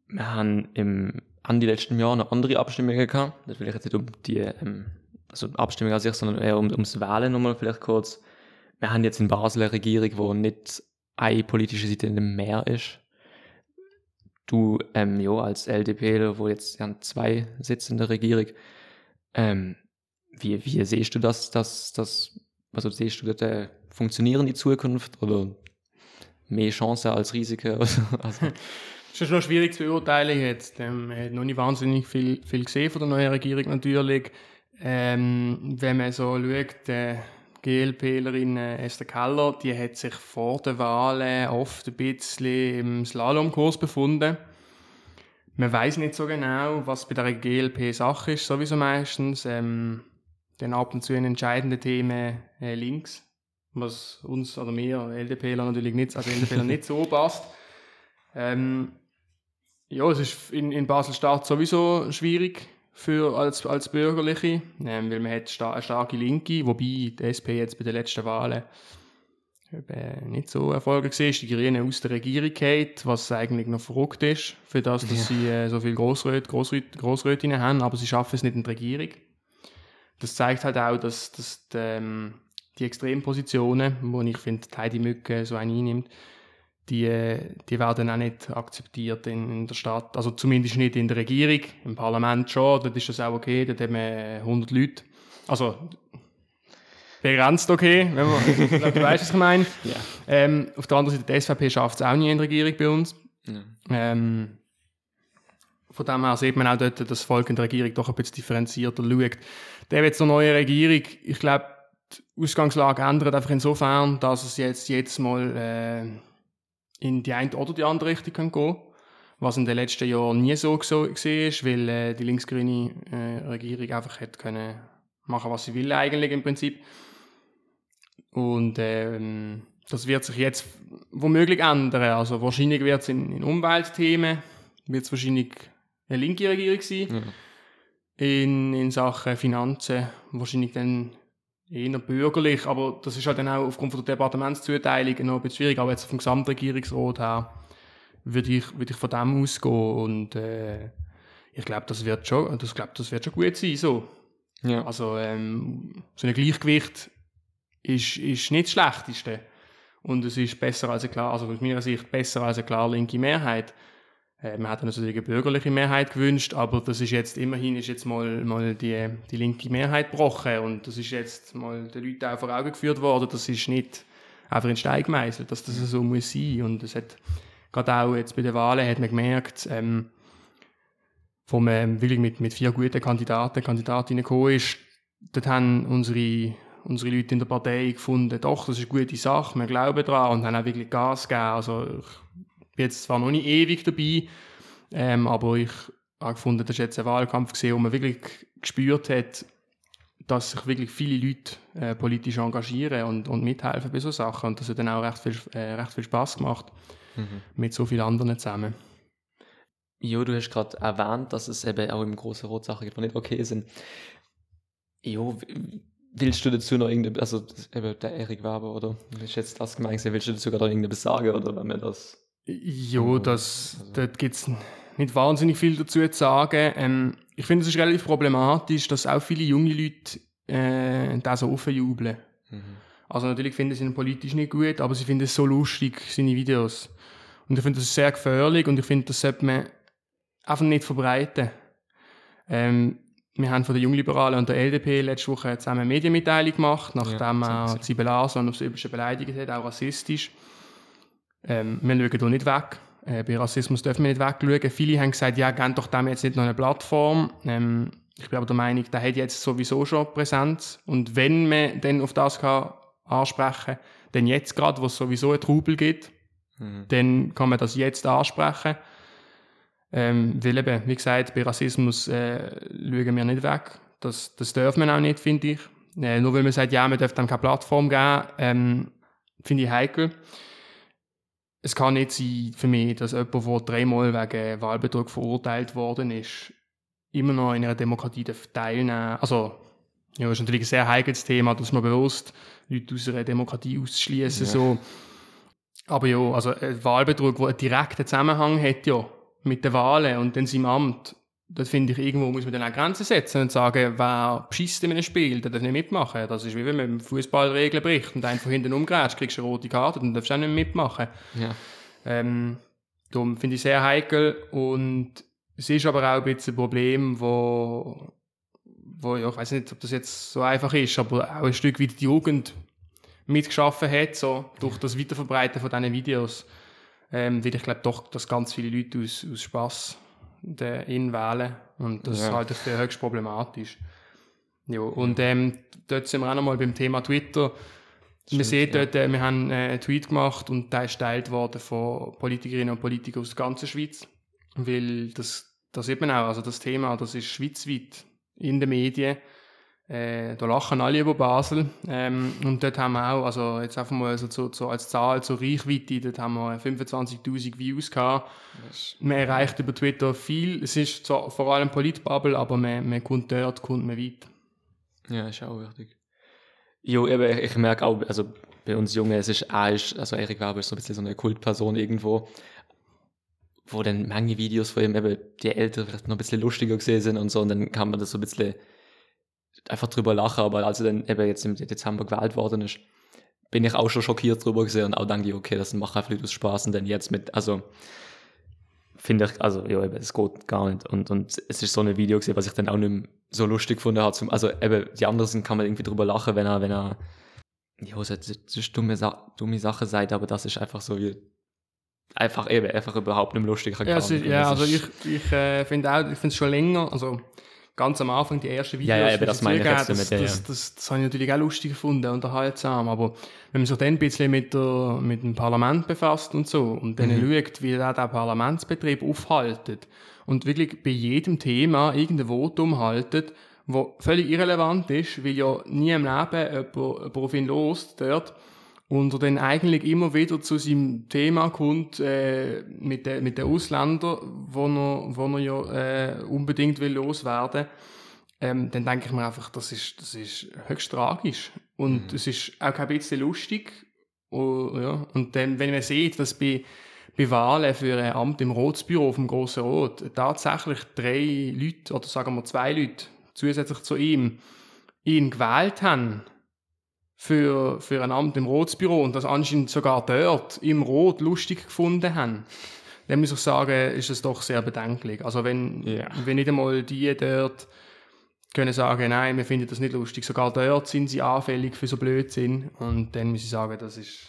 Wir haben im an die letzten Jahren noch andere Abstimmungen gehabt. Das will ich jetzt nicht um die ähm, also Abstimmung an sich, sondern eher um, ums Wählen nochmal vielleicht kurz. Wir haben jetzt in Basel eine Regierung, wo nicht eine politische Seite mehr ist. Du, ähm, ja, als LDP, wo jetzt ja, zwei Sitze in der Regierung, ähm, wie, wie siehst du das, das, das, also siehst du, das äh, funktionieren die Zukunft oder mehr Chancen als Risiken. also. Es ist noch schwierig zu beurteilen jetzt. Ähm, man hat noch nicht wahnsinnig viel, viel gesehen von der neuen Regierung natürlich. Ähm, wenn man so schaut, die GLPlerin äh, Esther Keller, die hat sich vor der Wahl oft ein bisschen im Slalomkurs befunden. Man weiß nicht so genau, was bei der GLP Sache ist, sowieso meistens. Ähm, dann ab und zu in entscheidenden Themen äh, links was uns oder mir, LDPler natürlich nicht, also LDPler nicht so passt. Ähm, ja, es ist in, in Basel-Stadt sowieso schwierig für, als, als Bürgerliche, ähm, weil man hat sta eine starke Linke, wobei die SP jetzt bei den letzten Wahlen eben nicht so erfolgreich war. Die Grünen aus der Regierung geht, was eigentlich noch verrückt ist, für das, dass ja. sie äh, so viele Grossröt, Grossröt, Grossrötinnen haben, aber sie schaffen es nicht in der Regierung. Das zeigt halt auch, dass, dass die, ähm, die Extrempositionen, wo ich finde, Heidi Mücke so eine einnimmt, die, die werden auch nicht akzeptiert in, in, der Stadt. Also zumindest nicht in der Regierung, im Parlament schon, dort ist das auch okay, dort haben wir 100 Leute. Also begrenzt okay, wenn man, ich glaube, du weißt, was ich meine. Ja. Ähm, auf der anderen Seite, die SVP schafft es auch nie in der Regierung bei uns. Ja. Ähm, von dem her sieht man auch dort, dass das Volk in der Regierung doch ein bisschen differenzierter schaut. Der jetzt eine neue Regierung, ich glaube, die Ausgangslage ändert einfach insofern, dass es jetzt, jetzt mal äh, in die eine oder die andere Richtung kann gehen was in den letzten Jahren nie so war, weil äh, die linksgrüne äh, Regierung einfach hätte können machen, was sie will eigentlich im Prinzip. Und ähm, das wird sich jetzt womöglich ändern. Also wahrscheinlich wird es in, in Umweltthemen wird es wahrscheinlich eine linke Regierung sein. Mhm. In, in Sachen Finanzen wahrscheinlich dann eher bürgerlich, aber das ist halt dann auch aufgrund von der Departementszuteilung noch ein bisschen schwierig, aber jetzt vom Gesamtregierungsrat her würde ich, würde ich von dem ausgehen und äh, ich glaube, das wird schon, das glaube, das wird schon gut sein, so. Ja. Also, ähm, so ein Gleichgewicht ist, ist nicht das Schlechteste. Und es ist besser als eine klar, also aus meiner Sicht besser als eine klar linke Mehrheit. Äh, man hat natürlich eine bürgerliche Mehrheit gewünscht, aber das ist jetzt immerhin ist jetzt mal, mal die, die linke Mehrheit gebrochen und das ist jetzt mal den Leuten auch vor Augen geführt worden. Das ist nicht einfach in Stein gemeißelt, dass das so muss sein. Und es hat gerade auch jetzt bei den Wahlen hat man gemerkt, ähm, vom ähm, wirklich mit, mit vier guten Kandidaten, Kandidatinnen gekommen ist, dort haben unsere, unsere Leute in der Partei gefunden, doch, das ist eine gute Sache, wir glauben daran und haben auch wirklich Gas gegeben. Also ich bin jetzt zwar noch nicht ewig dabei, ähm, aber ich habe gefunden, das ist jetzt ein Wahlkampf gesehen, wo man wirklich gespürt hat, dass sich wirklich viele Leute äh, politisch engagieren und, und mithelfen bei so Sachen und das hat dann auch recht viel, äh, recht viel Spaß gemacht mhm. mit so vielen anderen zusammen. Jo, du hast gerade erwähnt, dass es eben auch im großen Rot Sachen gibt, die nicht okay sind. Jo, willst du dazu noch irgendeine, also eben der Erik Weber oder ist jetzt das gemeint, willst du dazu gerade irgendetwas sagen oder wenn wir das? Jo, das, also. dort gibt es nicht wahnsinnig viel dazu zu sagen. Ähm, ich finde, es ist relativ problematisch, dass auch viele junge Leute äh, da so aufjubeln. Mhm. Also natürlich finden sie ihn politisch nicht gut, aber sie finden es so lustig, seine Videos. Und ich finde das sehr gefährlich und ich finde, das sollte man einfach nicht verbreiten. Ähm, wir haben von den Jungliberalen und der LDP letzte Woche zusammen eine Medienmitteilung gemacht, nachdem ja, er Zibel Arslan aufs Übliche beleidigt hat, auch rassistisch. Ähm, wir schauen hier nicht weg. Äh, bei Rassismus dürfen wir nicht wegschauen. Viele haben gesagt, ja, gebt doch dem jetzt nicht noch eine Plattform. Ähm, ich bin aber der Meinung, der hat jetzt sowieso schon Präsenz. Und wenn man dann auf das kann ansprechen kann, dann jetzt gerade, wo es sowieso einen Trubel gibt, mhm. dann kann man das jetzt ansprechen. Ähm, weil eben, wie gesagt, bei Rassismus äh, schauen wir nicht weg. Das, das darf man auch nicht, finde ich. Äh, nur weil man sagt, ja, man darf dann keine Plattform geben, ähm, finde ich heikel. Es kann nicht sein für mich, dass jemand, der dreimal wegen Wahlbetrug verurteilt worden ist, immer noch in einer Demokratie teilnehmen Also, ja, das ist natürlich ein sehr heikles Thema, dass man bewusst Leute aus einer Demokratie auszuschließen. Ja. So. Aber ja, also ein Wahlbetrug, der einen direkten Zusammenhang hat, ja, mit den Wahlen und dann seinem Amt, das finde ich, irgendwo muss man dann auch Grenzen setzen und sagen, wer beschisst in einem Spiel, der darf nicht mitmachen. Das ist wie wenn man im Fußball Regeln bricht und einfach hinten umgrätscht, kriegst du eine rote Karte, dann darfst du auch nicht mitmachen. Ja. Ähm, darum finde ich sehr heikel und es ist aber auch ein bisschen ein Problem, wo, wo ja, ich weiß nicht, ob das jetzt so einfach ist, aber auch ein Stück weit die Jugend mitgeschaffen hat, so durch das Weiterverbreiten von diesen Videos ähm, weil ich glaube doch, dass ganz viele Leute aus, aus Spass ihn wählen und das ja. ich für höchst problematisch. Ja, und ähm, dort sind wir auch nochmal beim Thema Twitter. Stimmt, wir sehen dort, äh, wir haben äh, einen Tweet gemacht und der ist geteilt worden von Politikerinnen und Politikern aus der ganzen Schweiz, weil das, das sieht man auch, also das Thema, das ist schweizweit in den Medien äh, da lachen alle über Basel. Ähm, und dort haben wir auch, also jetzt einfach mal so, so, so als Zahl zur Reichweite, dort haben wir 25.000 Views gehabt. Yes. Man erreicht über Twitter viel. Es ist zwar vor allem Politbubble, aber man, man kommt dort, kommt man weit. Ja, ist auch wichtig. Jo, eben, ich merke auch, also bei uns Jungen, es ist auch, also Erik Weber ist so ein bisschen so eine Kultperson irgendwo, wo dann manche Videos von ihm eben die Eltern vielleicht noch ein bisschen lustiger gesehen sind und so, und dann kann man das so ein bisschen einfach drüber lachen, aber als er dann eben jetzt im Dezember gewählt worden ist, bin ich auch schon schockiert drüber gesehen und auch denke ich, okay, das macht einfach aus Spaß. Und dann jetzt mit, also finde ich, also ja, eben, es geht gar nicht. Und, und es ist so ein Video gesehen, was ich dann auch nicht so lustig gefunden habe, also eben, die anderen kann man irgendwie drüber lachen, wenn er, wenn er, ja, so, so dumme, dumme Sache seid, aber das ist einfach so wie, einfach eben, einfach überhaupt nicht lustig. Ja, also, ja, also ich, ich äh, finde auch, ich finde es schon länger, also ganz am Anfang die ersten Videos, ja, ja, das meine ich jetzt das, das, das, das, das habe ich natürlich auch lustig gefunden, unterhaltsam, aber wenn man sich dann ein bisschen mit, der, mit dem Parlament befasst und so und dann mhm. schaut, wie da der Parlamentsbetrieb aufhaltet und wirklich bei jedem Thema irgendein Votum haltet, wo völlig irrelevant ist, weil ja nie im Leben jemand, jemand auf ihn los dort und er dann eigentlich immer wieder zu seinem Thema kommt äh, mit den mit den Ausländern, wo er, wo er ja äh, unbedingt will loswerden ähm, dann denke ich mir einfach, das ist, das ist höchst tragisch. Und mhm. es ist auch kein bisschen lustig. Und, oh, ja. und dann, wenn man sieht, dass bei, bei Wahlen für ein Amt im Rotsbüro vom Grossen Rot tatsächlich drei Leute, oder sagen wir zwei Leute, zusätzlich zu ihm, ihn gewählt haben, für, für ein Amt im Rotsbüro und das anscheinend sogar dort im Rot lustig gefunden haben, dann muss ich sagen, ist es doch sehr bedenklich. Also wenn, yeah. wenn nicht einmal die dort können sagen, nein, wir finden das nicht lustig, sogar dort sind sie anfällig für so Blödsinn und dann muss ich sagen, das ist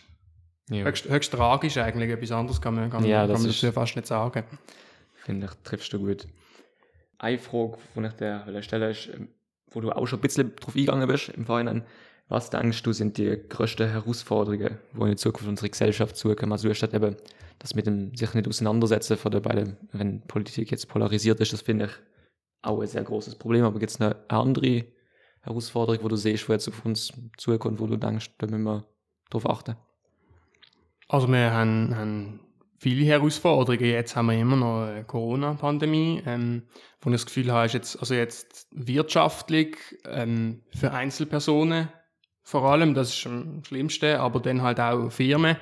ja. höchst, höchst tragisch eigentlich, etwas anderes kann man, kann ja, kann man dazu fast nicht sagen. Finde ich, triffst du gut. Eine Frage, die ich dir stelle, ist, wo du auch schon ein bisschen drauf eingegangen bist im Vorhinein, was denkst du, sind die größten Herausforderungen, wo in Zukunft unsere Gesellschaft zukommen? Also, statt eben das mit dem sich nicht auseinandersetzen von der beiden, wenn Politik jetzt polarisiert ist, das finde ich auch ein sehr großes Problem. Aber gibt es eine andere Herausforderung, wo du siehst, wo jetzt auf uns zukommt, wo du denkst, da müssen wir drauf achten? Also, wir haben, haben viele Herausforderungen. Jetzt haben wir immer noch eine Corona-Pandemie, ähm, wo ich das Gefühl habe, ist jetzt, also jetzt wirtschaftlich ähm, für Einzelpersonen vor allem, das ist am schlimmsten, aber dann halt auch Firmen,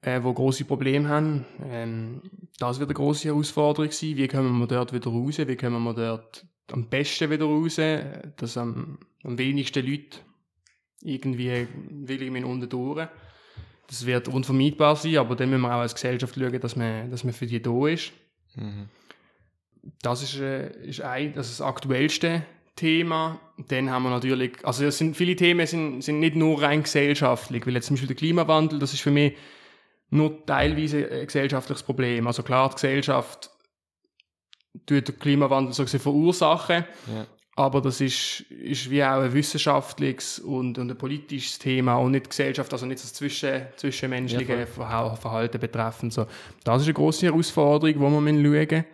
äh, wo große Probleme haben. Ähm, das wird eine große Herausforderung sein. Wie kommen wir dort wieder raus? Wie kommen wir dort am besten wieder raus, dass am, am wenigsten Leute irgendwie will ich unten durch. Das wird unvermeidbar sein, aber dann müssen wir auch als Gesellschaft schauen, dass man, dass man für die da ist. Mhm. Das ist, äh, ist ein, das, ist das aktuellste Thema. Dann haben wir natürlich, also es sind, viele Themen sind, sind nicht nur rein gesellschaftlich, weil jetzt zum Beispiel der Klimawandel, das ist für mich nur teilweise ein gesellschaftliches Problem. Also klar, die Gesellschaft tut den Klimawandel so verursachen, ja. aber das ist, ist wie auch ein wissenschaftliches und, und ein politisches Thema und nicht Gesellschaft, also nicht das Zwischen, zwischenmenschliche ja, Verhalten betreffend. So. Das ist eine große Herausforderung, die wir schauen müssen,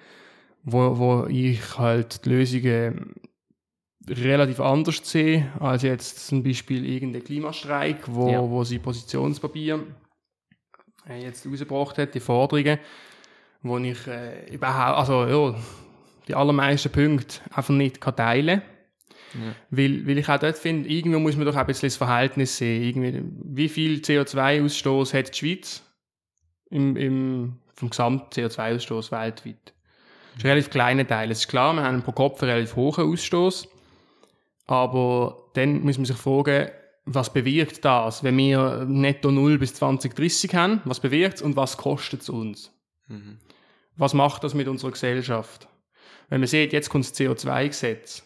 wo, wo ich halt die Lösungen relativ anders sehe als jetzt zum Beispiel irgendein Klimastreik, wo, ja. wo sie Positionspapier äh, jetzt rausgebracht hat, die Forderungen, wo ich äh, überhaupt, also ja, die allermeisten Punkte einfach nicht kann teilen ja. Weil, weil ich auch dort finde, irgendwo muss man doch auch ein bisschen das Verhältnis sehen. Irgendwie, wie viel CO2-Ausstoß hat die Schweiz im, im, vom Gesamt-CO2-Ausstoß weltweit? Das ist ein relativ kleiner Teil. Es ist klar, wir haben pro Kopf einen relativ hohen Ausstoß. Aber dann muss man sich fragen, was bewirkt das, wenn wir netto 0 bis 2030 haben? Was bewirkt es und was kostet es uns? Mhm. Was macht das mit unserer Gesellschaft? Wenn man sieht, jetzt kommt das CO2-Gesetz,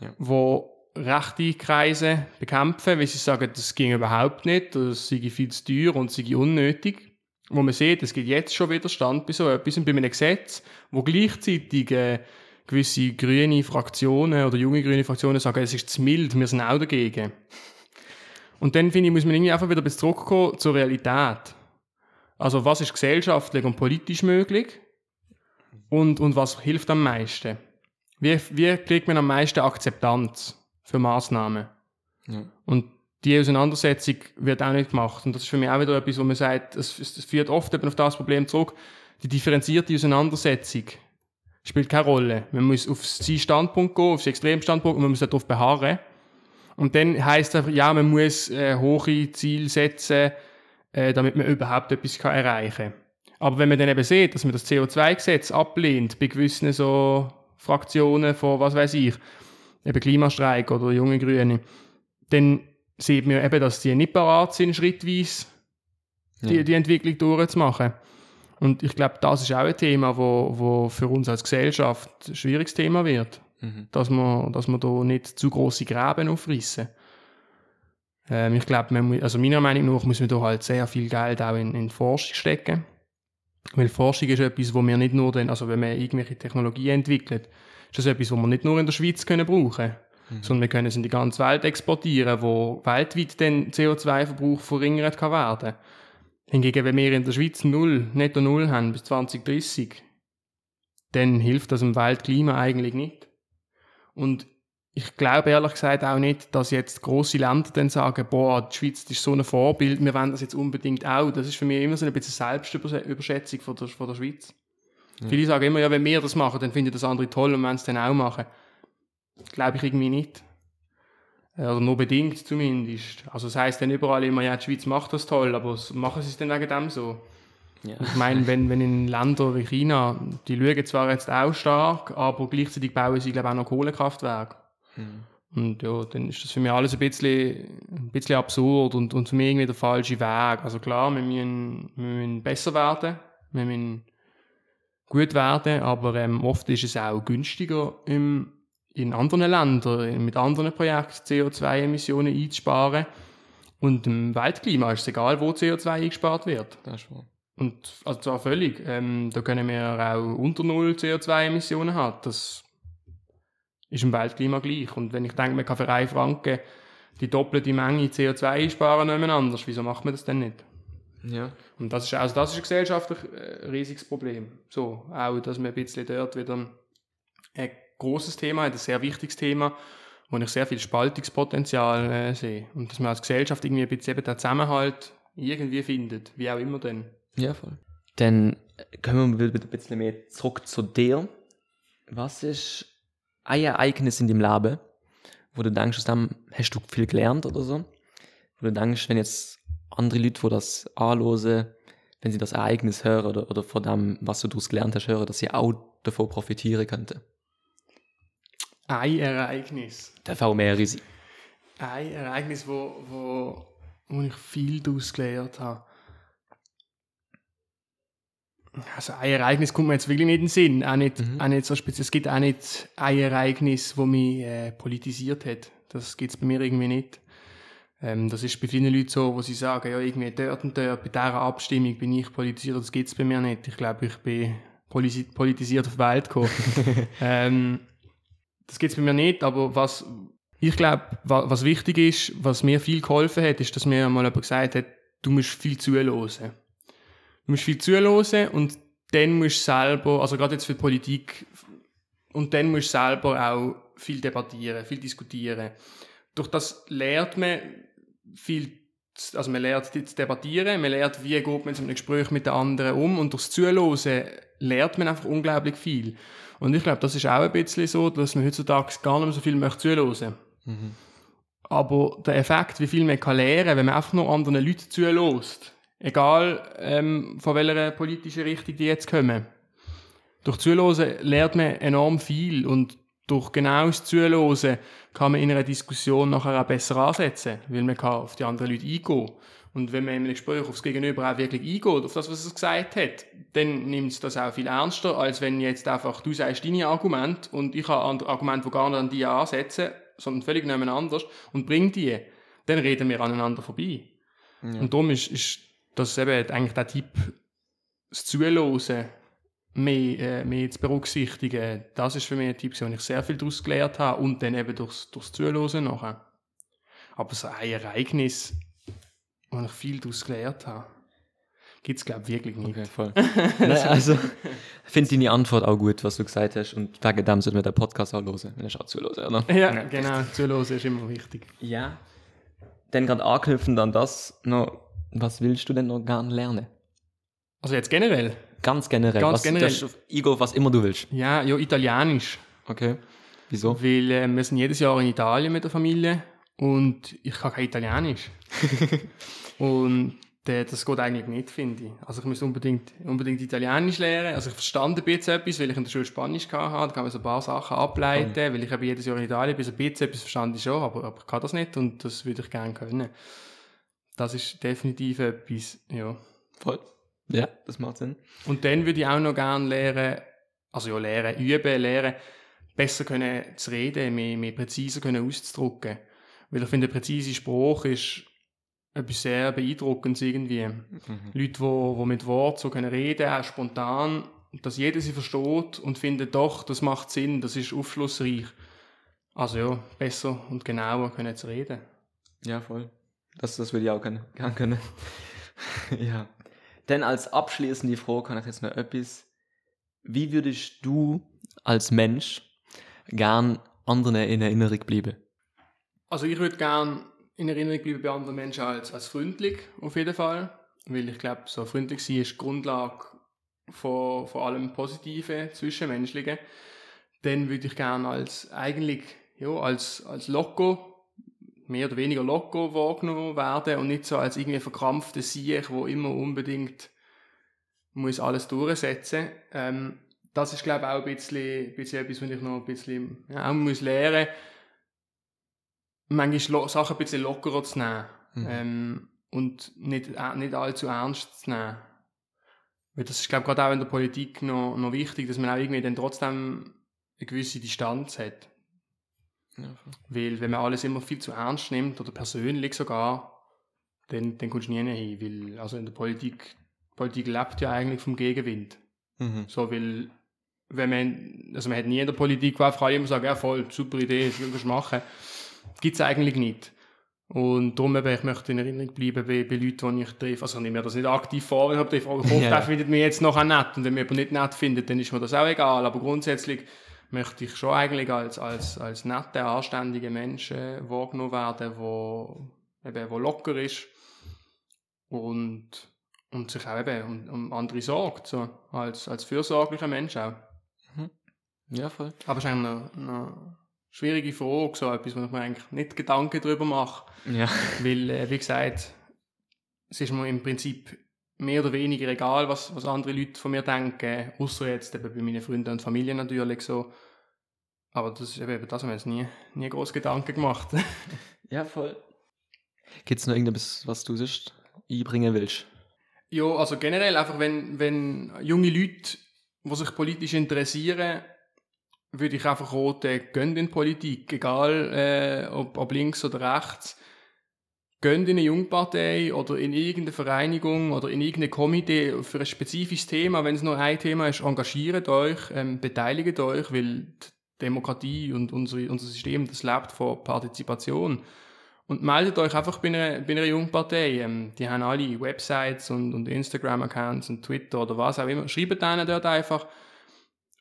ja. wo rechte Kreise bekämpfen, weil sie sagen, das ging überhaupt nicht, das sei viel zu teuer und sei unnötig. Wo man sieht, es gibt jetzt schon Widerstand bei so etwas und bei einem Gesetz, wo gleichzeitig äh, gewisse grüne Fraktionen oder junge grüne Fraktionen sagen, es ist zu mild, wir sind auch dagegen. Und dann finde ich, muss man irgendwie einfach wieder bis zurückkommen zur Realität. Also was ist gesellschaftlich und politisch möglich und, und was hilft am meisten? Wie, wie kriegt man am meisten Akzeptanz für Maßnahmen? Ja. Und die Auseinandersetzung wird auch nicht gemacht. Und das ist für mich auch wieder etwas, wo man sagt, es, es führt oft eben auf das Problem zurück, die differenzierte Auseinandersetzung spielt keine Rolle. Man muss auf seinen Standpunkt gehen, auf seinen Extremstandpunkt und man muss darauf beharren. Und dann heisst es, ja, man muss äh, hohe Ziele setzen, äh, damit man überhaupt etwas kann erreichen kann. Aber wenn man dann eben sieht, dass man das CO2-Gesetz ablehnt bei gewissen so Fraktionen von, was weiß ich, eben Klimastreik oder junge Grüne, dann sieht man eben, dass die nicht parat sind, schrittweise die, ja. die Entwicklung durchzumachen. Und ich glaube, das ist auch ein Thema, wo, wo für uns als Gesellschaft ein schwieriges Thema wird. Mhm. Dass, wir, dass wir da nicht zu große Gräben aufreißen. Ähm, ich glaube, also meiner Meinung nach muss man da halt sehr viel Geld auch in, in Forschung stecken. Weil Forschung ist etwas, wo wir nicht nur dann, also wenn man irgendwelche Technologien entwickelt, ist das etwas, was wir nicht nur in der Schweiz können brauchen können, mhm. sondern wir können es in die ganze Welt exportieren, wo weltweit den CO2-Verbrauch verringert kann werden. Hingegen, wenn wir in der Schweiz null, netto null haben bis 2030, dann hilft das dem Weltklima eigentlich nicht. Und ich glaube ehrlich gesagt auch nicht, dass jetzt große Länder dann sagen, boah, die Schweiz ist so ein Vorbild, wir wollen das jetzt unbedingt auch. Das ist für mich immer so ein bisschen Selbstüberschätzung von der, von der Schweiz. Ja. Viele sagen immer, ja, wenn wir das machen, dann finden das andere toll und wenn es dann auch machen. Glaube ich irgendwie nicht. Oder nur bedingt zumindest. Also das heisst dann überall immer, ja, die Schweiz macht das toll, aber machen sie es dann wegen dem so? Ja. Ich meine, wenn, wenn in Ländern wie China, die schauen zwar jetzt auch stark, aber gleichzeitig bauen sie, glaube ich, auch noch Kohlekraftwerke. Mhm. Und ja, dann ist das für mich alles ein bisschen, ein bisschen absurd und, und für mich irgendwie der falsche Weg. Also klar, wir müssen, wir müssen besser werden, wir müssen gut werden, aber ähm, oft ist es auch günstiger, im, in anderen Ländern mit anderen Projekten CO2-Emissionen einzusparen. Und im Weltklima ist es egal, wo CO2 eingespart wird. Das ist wahr. Und also zwar völlig. Ähm, da können wir auch unter Null CO2-Emissionen haben. Das ist im Weltklima gleich. Und wenn ich denke, man kann für einen Franken die doppelte Menge CO2 einsparen, nicht anders, wieso macht man das denn nicht? Ja. Und das ist, also das ist ein gesellschaftlich äh, riesiges Problem. So, auch, dass man ein bisschen dort wieder ein großes Thema ein sehr wichtiges Thema, wo ich sehr viel Spaltungspotenzial äh, sehe. Und dass man als Gesellschaft irgendwie ein bisschen den Zusammenhalt irgendwie findet, wie auch immer denn. Ja, voll. Dann kommen wir wieder ein bisschen mehr zurück zu dir. Was ist ein Ereignis in deinem Leben, wo du denkst, dem hast du viel gelernt oder so? Wo du denkst, wenn jetzt andere Leute, die das anhören, wenn sie das Ereignis hören oder, oder von dem, was du daraus gelernt hast, hören, dass sie auch davon profitieren könnten? Ein Ereignis. Darf auch mehrere sein. Ein Ereignis, wo, wo, wo ich viel daraus gelernt habe. Also ein Ereignis kommt mir jetzt wirklich nicht in den Sinn. Auch nicht, mhm. auch nicht so speziell. Es gibt auch nicht ein Ereignis, das mich äh, politisiert hat. Das gibt es bei mir irgendwie nicht. Ähm, das ist bei vielen Leuten so, wo sie sagen, ja, irgendwie dort und dort, bei dieser Abstimmung bin ich politisiert. Das gibt es bei mir nicht. Ich glaube, ich bin politisiert auf die Welt gekommen. ähm, das gibt es bei mir nicht, aber was ich glaube, was wichtig ist, was mir viel geholfen hat, ist, dass mir mal jemand gesagt hat, du musst viel zuhören Du musst viel zuhören und dann musst du selber, also gerade jetzt für die Politik, und dann musst du selber auch viel debattieren, viel diskutieren. Durch das lernt man viel, also man lernt zu debattieren, man lernt, wie geht man in einem Gespräch mit den anderen um und durchs Zuhören lernt man einfach unglaublich viel. Und ich glaube, das ist auch ein bisschen so, dass man heutzutage gar nicht mehr so viel möchte zuhören. Mhm. Aber der Effekt, wie viel man kann lernen, wenn man einfach nur anderen Leuten zuhört, Egal, ähm, von welcher politischen Richtung die jetzt kommen. Durch Zuhören lernt man enorm viel und durch genaues Zuhören kann man in einer Diskussion nachher auch besser ansetzen, weil man kann auf die anderen Leute eingehen. Und wenn man in einem Gespräch aufs Gegenüber auch wirklich eingeht, auf das, was er gesagt hat, dann nimmt es das auch viel ernster, als wenn jetzt einfach du sagst deine Argument und ich habe Argumente, die gar nicht an die ansetzen, sondern völlig nebeneinander und bringe die. Dann reden wir aneinander vorbei. Ja. Und darum ist, ist dass eben eigentlich der Tipp, das Zuhören mehr, äh, mehr zu berücksichtigen, das ist für mich ein Tipp, wo ich sehr viel daraus gelernt habe und dann eben durchs, durchs Zuhören nachher. Aber so ein Ereignis, wo ich viel daraus gelernt habe, gibt es, glaube ich, wirklich nicht. Okay, voll. Nein, also, ich finde deine Antwort auch gut, was du gesagt hast. Und wegen dem sollten wir den Podcast auch hören. Wenn ich auch zuhören, oder? Ja, ja genau. Zuhören ist immer wichtig. Ja. Dann gerade anknüpfend an das noch was willst du denn noch gern lernen? Also jetzt generell? Ganz generell. Ganz was, generell. Das, Igor, was immer du willst. Ja, ja, Italienisch. Okay. Wieso? Weil äh, wir sind jedes Jahr in Italien mit der Familie und ich kann kein Italienisch. und äh, das geht eigentlich nicht, finde ich. Also ich muss unbedingt, unbedingt Italienisch lernen. Also ich verstand ein bisschen etwas, weil ich in der Schule Spanisch hatte. Da kann man so ein paar Sachen ableiten, okay. weil ich eben jedes Jahr in Italien bin. So ein bisschen etwas verstand ich schon, aber, aber ich kann das nicht und das würde ich gerne können. Das ist definitiv etwas, ja. Voll. Ja, das macht Sinn. Und dann würde ich auch noch gerne lernen, also ja, lernen, üben, lernen, besser können zu reden, mehr, mehr präziser können auszudrücken. Weil ich finde, präzise Spruch ist etwas sehr beeindruckendes irgendwie. Mhm. Leute, die, die mit Wort so können reden, auch spontan, dass jeder sie versteht und findet, doch, das macht Sinn, das ist aufschlussreich. Also ja, besser und genauer können zu reden. Ja, voll. Das, das würde ich auch gerne, gerne können. ja. Denn als abschließende Frage kann ich jetzt noch etwas. Wie würdest du als Mensch gern anderen in Erinnerung bleiben? Also ich würde gern in Erinnerung bleiben bei anderen Menschen als, als freundlich, auf jeden Fall. Weil ich glaube, so freundlich sein ist die Grundlage von, von allem Positiven, Zwischenmenschlichen. Dann würde ich gerne als, eigentlich, ja, als, als locker, mehr oder weniger locker wahrgenommen werden und nicht so als irgendwie verkrampfte Sieg, wo immer unbedingt muss alles durchsetzen. Ähm, das ist, glaube ich, auch ein bisschen, ein bisschen etwas, was ich noch ein bisschen ja, auch muss lernen manchmal Sachen ein bisschen lockerer zu nehmen. Mhm. Ähm, und nicht, äh, nicht allzu ernst zu nehmen. Weil das ist, glaube ich, gerade auch in der Politik noch, noch wichtig, dass man auch irgendwie dann trotzdem eine gewisse Distanz hat. Ja, weil, wenn man alles immer viel zu ernst nimmt, oder persönlich sogar, dann, dann kommst du nie hin. Weil, also in der Politik, Politik lebt ja eigentlich vom Gegenwind. Mhm. So, weil, wenn man, also man hat nie in der Politik, wo einfach immer sagen, ja voll, super Idee, ich machen. Gibt's eigentlich nicht. Und darum eben, ich möchte in Erinnerung bleiben bei, bei Leuten, die ich treffe. Also ich nehme mir das nicht aktiv vor, wenn ich die Frage hoffe, yeah. findet mich jetzt noch nett. Und wenn mich jemand nicht nett findet, dann ist mir das auch egal. Aber grundsätzlich möchte ich schon eigentlich als, als, als netter, anständiger Mensch äh, wahrgenommen werden, wo, eben, wo locker ist und, und sich auch eben um, um andere sorgt, so, als, als fürsorglicher Mensch auch. Mhm. Ja, voll. Aber es ist eigentlich noch, noch schwierige Frage, so etwas, wo ich mir eigentlich nicht Gedanken darüber mache. Ja. Weil, äh, wie gesagt, es ist mir im Prinzip mehr oder weniger egal, was, was andere Leute von mir denken, außer jetzt eben bei meinen Freunden und Familie natürlich so. Aber das ist eben das, haben wir uns nie, nie groß Gedanken gemacht. ja, voll. Gibt es noch irgendetwas, was du sonst einbringen willst? Ja, also generell einfach, wenn, wenn junge Leute, die sich politisch interessieren, würde ich einfach raten, gönnt in Politik, egal äh, ob, ob links oder rechts. Gönnt in eine Jungpartei oder in irgendeine Vereinigung oder in irgendein Komitee für ein spezifisches Thema. Wenn es nur ein Thema ist, engagiert euch, ähm, beteiligt euch, weil Demokratie und unsere, unser System, das lebt von Partizipation. Und meldet euch einfach bei einer, bei einer Jungpartei. Ähm, die haben alle Websites und, und Instagram-Accounts und Twitter oder was auch immer. Schreibt denen dort einfach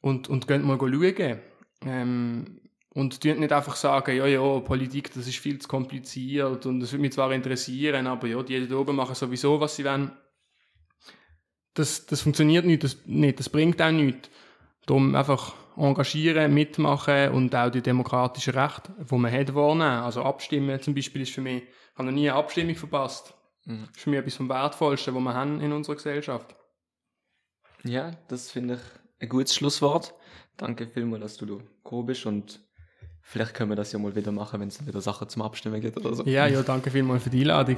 und, und könnt mal schauen. Ähm, und tun nicht einfach sagen, ja, ja, Politik, das ist viel zu kompliziert und das würde mich zwar interessieren, aber ja, die da oben machen sowieso, was sie wollen. Das, das funktioniert nicht, das, nicht, das bringt auch nichts. Darum einfach engagieren, mitmachen und auch die demokratischen Rechte, die man hat, wahrnehmen. Also abstimmen zum Beispiel ist für mich, ich habe noch nie eine Abstimmung verpasst. Mhm. Das ist für mich etwas vom Wertvollsten, was wir haben in unserer Gesellschaft. Ja, das finde ich ein gutes Schlusswort. Danke vielmals, dass du da gekommen bist und vielleicht können wir das ja mal wieder machen, wenn es wieder Sachen zum Abstimmen gibt oder so. Ja, ja, danke vielmals für die Einladung.